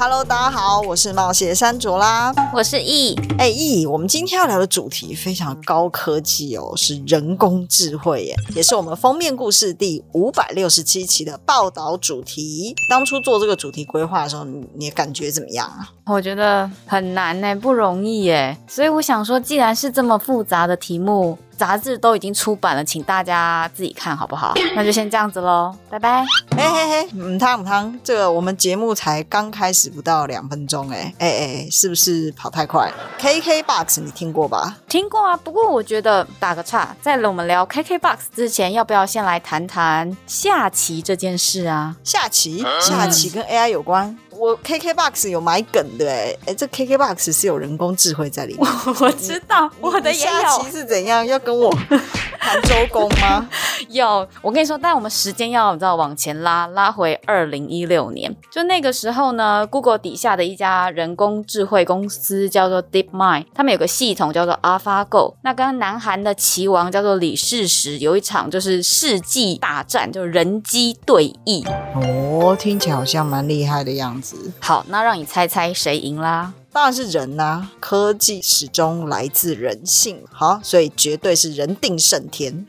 Hello，大家好，我是冒险山卓啦，我是 E，。哎，易，我们今天要聊的主题非常高科技哦，是人工智慧耶，也是我们封面故事第五百六十七期的报道主题。当初做这个主题规划的时候，你你感觉怎么样啊？我觉得很难呢，不容易耶。所以我想说，既然是这么复杂的题目。杂志都已经出版了，请大家自己看好不好？那就先这样子喽，拜拜。嘿嘿嘿，母汤母汤，这个我们节目才刚开始不到两分钟，哎哎哎，是不是跑太快？KKBOX 你听过吧？听过啊，不过我觉得打个岔，在我们聊 KKBOX 之前，要不要先来谈谈下棋这件事啊？下棋，下棋跟 AI 有关。我 KKBOX 有买梗的哎，哎，这 KKBOX 是有人工智慧在里面。我知道，我的也有。下期是怎样？要跟我谈周公吗？有，我跟你说，但我们时间要你知道往前拉，拉回二零一六年，就那个时候呢，Google 底下的一家人工智慧公司叫做 DeepMind，他们有个系统叫做 AlphaGo，那跟南韩的棋王叫做李世石有一场就是世纪大战，就是人机对弈。哦，听起来好像蛮厉害的样子。好，那让你猜猜谁赢啦？当然是人呐、啊！科技始终来自人性，好，所以绝对是人定胜天。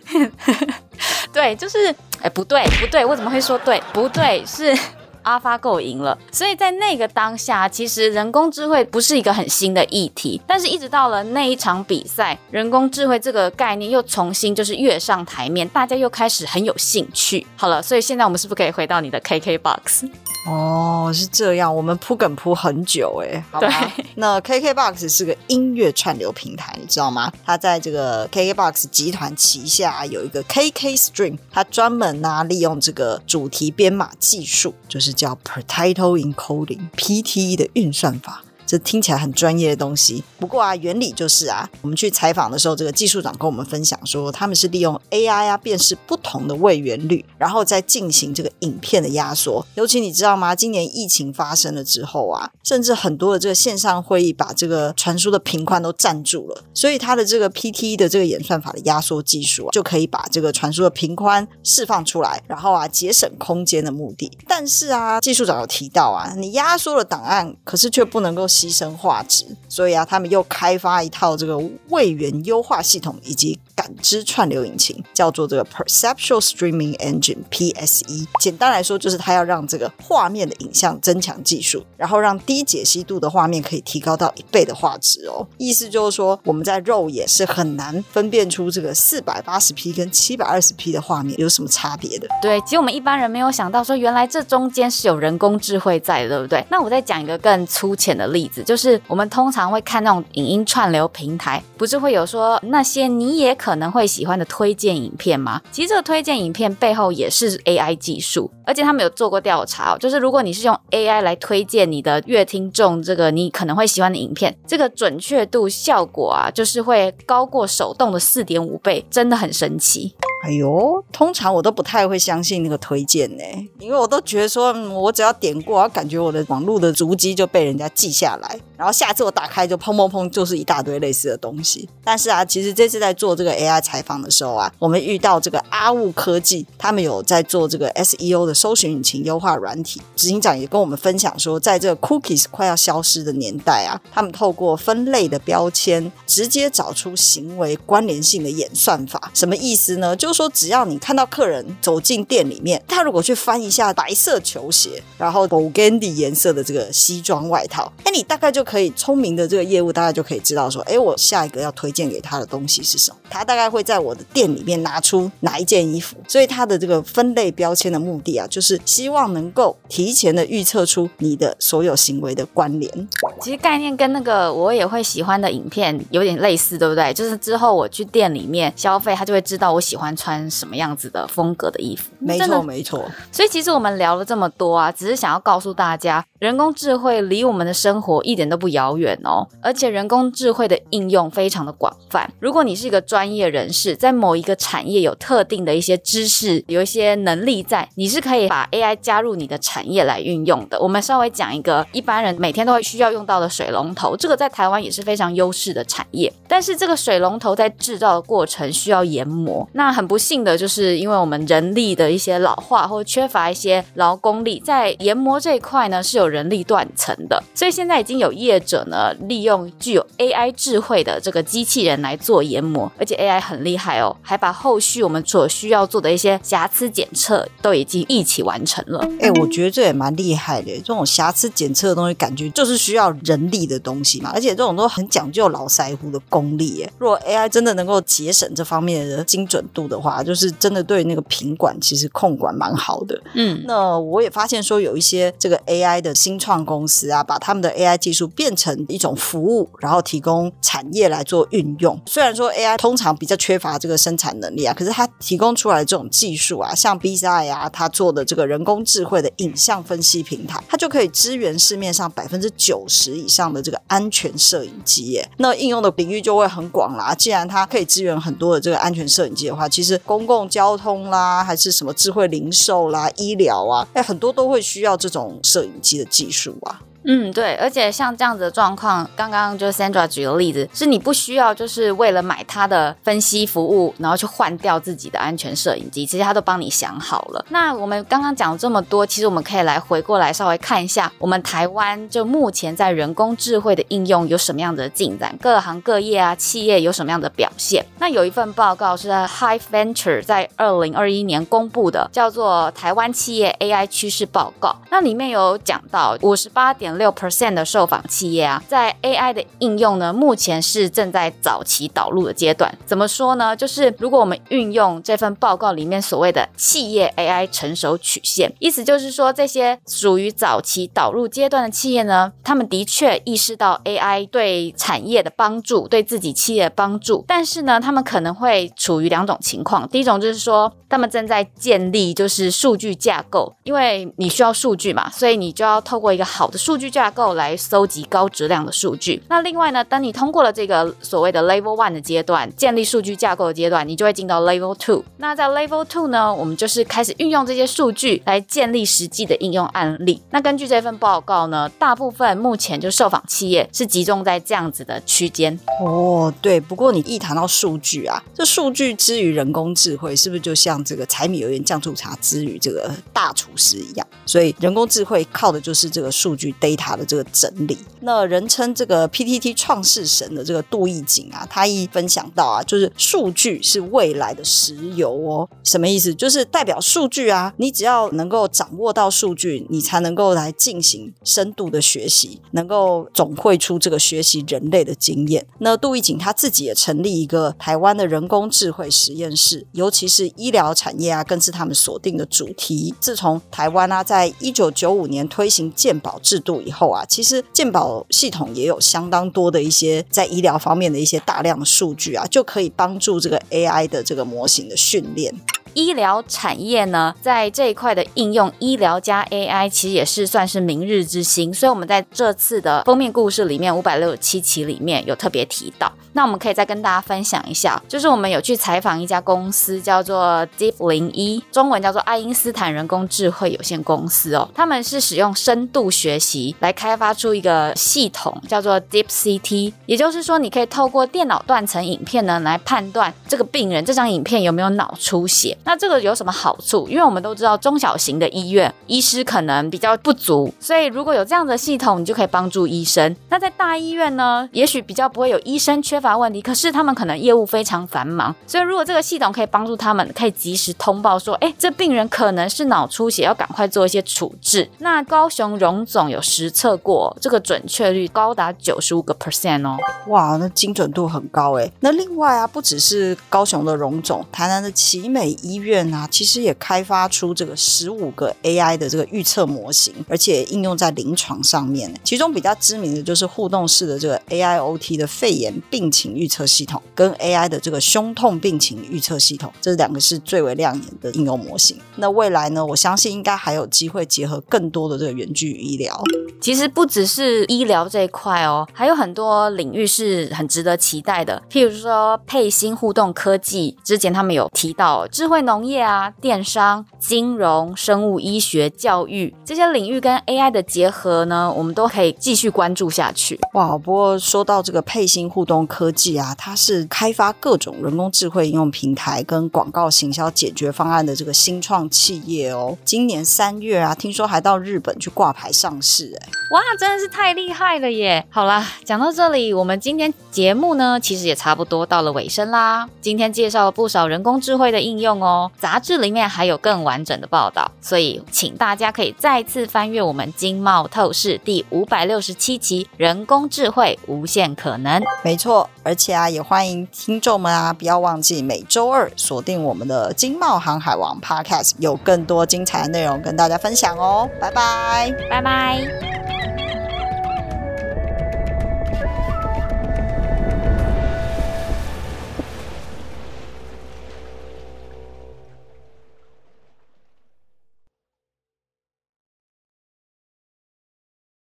对，就是，哎，不对，不对，我怎么会说对？不对，是。阿发够赢了，所以在那个当下，其实人工智慧不是一个很新的议题，但是一直到了那一场比赛，人工智慧这个概念又重新就是跃上台面，大家又开始很有兴趣。好了，所以现在我们是不是可以回到你的 KKBOX？哦，是这样，我们铺梗铺很久哎，好吧？那 KKBOX 是个音乐串流平台，你知道吗？它在这个 KKBOX 集团旗下有一个 KKStream，它专门呢、啊、利用这个主题编码技术，就是叫 Per-title encoding（PTE） 的运算法。这听起来很专业的东西，不过啊，原理就是啊，我们去采访的时候，这个技术长跟我们分享说，他们是利用 AI 啊辨识不同的位元率，然后再进行这个影片的压缩。尤其你知道吗？今年疫情发生了之后啊，甚至很多的这个线上会议把这个传输的频宽都占住了，所以它的这个 PTE 的这个演算法的压缩技术啊，就可以把这个传输的频宽释放出来，然后啊节省空间的目的。但是啊，技术长有提到啊，你压缩了档案，可是却不能够。牺牲画质，所以啊，他们又开发一套这个位元优化系统以及感知串流引擎，叫做这个 Perceptual Streaming Engine（PSE）。简单来说，就是它要让这个画面的影像增强技术，然后让低解析度的画面可以提高到一倍的画质哦。意思就是说，我们在肉眼是很难分辨出这个四百八十 P 跟七百二十 P 的画面有什么差别的。对，其实我们一般人没有想到说，原来这中间是有人工智慧在的，对不对？那我再讲一个更粗浅的例子。就是我们通常会看那种影音串流平台，不是会有说那些你也可能会喜欢的推荐影片吗？其实这个推荐影片背后也是 AI 技术，而且他们有做过调查，就是如果你是用 AI 来推荐你的乐听众这个你可能会喜欢的影片，这个准确度效果啊，就是会高过手动的四点五倍，真的很神奇。哎呦，通常我都不太会相信那个推荐呢，因为我都觉得说，嗯，我只要点过，我感觉我的网络的足迹就被人家记下来，然后下次我打开就砰砰砰，就是一大堆类似的东西。但是啊，其实这次在做这个 AI 采访的时候啊，我们遇到这个阿雾科技，他们有在做这个 SEO 的搜寻引擎优化软体。执行长也跟我们分享说，在这个 cookies 快要消失的年代啊，他们透过分类的标签，直接找出行为关联性的演算法。什么意思呢？就就是说，只要你看到客人走进店里面，他如果去翻一下白色球鞋，然后 burgundy 颜色的这个西装外套，哎，你大概就可以聪明的这个业务大概就可以知道说，哎，我下一个要推荐给他的东西是什么？他大概会在我的店里面拿出哪一件衣服？所以他的这个分类标签的目的啊，就是希望能够提前的预测出你的所有行为的关联。其实概念跟那个我也会喜欢的影片有点类似，对不对？就是之后我去店里面消费，他就会知道我喜欢。穿什么样子的风格的衣服。没错，没错。所以其实我们聊了这么多啊，只是想要告诉大家，人工智慧离我们的生活一点都不遥远哦，而且人工智慧的应用非常的广泛。如果你是一个专业人士，在某一个产业有特定的一些知识，有一些能力在，你是可以把 AI 加入你的产业来运用的。我们稍微讲一个一般人每天都会需要用到的水龙头，这个在台湾也是非常优势的产业。但是这个水龙头在制造的过程需要研磨，那很不幸的就是因为我们人力的一些老化或缺乏一些劳工力，在研磨这一块呢是有人力断层的，所以现在已经有业者呢利用具有 AI 智慧的这个机器人来做研磨，而且 AI 很厉害哦，还把后续我们所需要做的一些瑕疵检测都已经一起完成了。哎、欸，我觉得这也蛮厉害的，这种瑕疵检测的东西感觉就是需要人力的东西嘛，而且这种都很讲究老腮胡的功力耶。如果 AI 真的能够节省这方面的精准度的话，就是真的对那个品管其实控管蛮好的。嗯，那我也发现说有一些这个 AI 的新创公司啊，把他们的 AI 技术变成一种服务，然后提供产业来做运用。虽然说 AI 通常比较缺乏这个生产能力啊，可是它提供出来的这种技术啊，像 BZI 啊，它做的这个人工智慧的影像分析平台，它就可以支援市面上百分之九十以上的这个安全摄影机耶。那应用的领域就会很广啦。既然它可以支援很多的这个安全摄影机的话，其实公共交通啦，还是什么智慧零售啦、医疗啊，哎，很多都会需要这种摄影机的技术啊。嗯，对，而且像这样子的状况，刚刚就 Sandra 举的例子，是你不需要就是为了买他的分析服务，然后去换掉自己的安全摄影机，其实他都帮你想好了。那我们刚刚讲了这么多，其实我们可以来回过来稍微看一下，我们台湾就目前在人工智慧的应用有什么样的进展，各行各业啊，企业有什么样的表现？那有一份报告是 High Venture 在二零二一年公布的，叫做《台湾企业 AI 趋势报告》，那里面有讲到五十八点六 percent 的受访企业啊，在 AI 的应用呢，目前是正在早期导入的阶段。怎么说呢？就是如果我们运用这份报告里面所谓的企业 AI 成熟曲线，意思就是说，这些属于早期导入阶段的企业呢，他们的确意识到 AI 对产业的帮助，对自己企业的帮助，但是呢，他们可能会处于两种情况。第一种就是说，他们正在建立就是数据架构，因为你需要数据嘛，所以你就要透过一个好的数据据架构来搜集高质量的数据。那另外呢，当你通过了这个所谓的 Level One 的阶段，建立数据架构的阶段，你就会进到 Level Two。那在 Level Two 呢，我们就是开始运用这些数据来建立实际的应用案例。那根据这份报告呢，大部分目前就受访企业是集中在这样子的区间。哦，对。不过你一谈到数据啊，这数据之于人工智慧，是不是就像这个柴米油盐酱醋茶之于这个大厨师一样？所以人工智慧靠的就是这个数据对贝塔的这个整理。那人称这个 PTT 创世神的这个杜奕景啊，他一分享到啊，就是数据是未来的石油哦。什么意思？就是代表数据啊，你只要能够掌握到数据，你才能够来进行深度的学习，能够总汇出这个学习人类的经验。那杜奕景他自己也成立一个台湾的人工智慧实验室，尤其是医疗产业啊，更是他们锁定的主题。自从台湾啊，在一九九五年推行健保制度以后啊，其实健保系统也有相当多的一些在医疗方面的一些大量的数据啊，就可以帮助这个 AI 的这个模型的训练。医疗产业呢，在这一块的应用，医疗加 AI 其实也是算是明日之星。所以，我们在这次的封面故事里面，五百六十七期里面有特别提到。那我们可以再跟大家分享一下，就是我们有去采访一家公司，叫做 Deep 零一，中文叫做爱因斯坦人工智慧有限公司哦。他们是使用深度学习来开发出一个系统，叫做 Deep CT。也就是说，你可以透过电脑断层影片呢，来判断这个病人这张影片有没有脑出血。那这个有什么好处？因为我们都知道中小型的医院医师可能比较不足，所以如果有这样的系统，你就可以帮助医生。那在大医院呢，也许比较不会有医生缺乏问题，可是他们可能业务非常繁忙，所以如果这个系统可以帮助他们，可以及时通报说，哎，这病人可能是脑出血，要赶快做一些处置。那高雄荣总有实测过，这个准确率高达九十五个 percent 哦。哇，那精准度很高哎。那另外啊，不只是高雄的荣总，台南的奇美医医院啊，其实也开发出这个十五个 AI 的这个预测模型，而且应用在临床上面。其中比较知名的就是互动式的这个 AIoT 的肺炎病情预测系统，跟 AI 的这个胸痛病情预测系统，这两个是最为亮眼的应用模型。那未来呢，我相信应该还有机会结合更多的这个远距医疗。其实不只是医疗这一块哦，还有很多领域是很值得期待的。譬如说沛星互动科技，之前他们有提到智慧农业啊、电商、金融、生物医学、教育这些领域跟 AI 的结合呢，我们都可以继续关注下去。哇，不过说到这个沛星互动科技啊，它是开发各种人工智慧应用平台跟广告行销解决方案的这个新创企业哦。今年三月啊，听说还到日本去挂牌上市，哎，哇，真的是太厉害了耶！好啦，讲到这里，我们今天节目呢，其实也差不多到了尾声啦。今天介绍了不少人工智慧的应用哦，杂志里面还有更完整的报道，所以请大家可以再次翻阅我们《经贸透视》第五百六十七期《人工智慧无限可能》。没错，而且啊，也欢迎听众们啊，不要忘记每周二锁定我们的《经贸航海王》Podcast，有更多精彩的内容跟大家分享哦。拜拜，拜拜。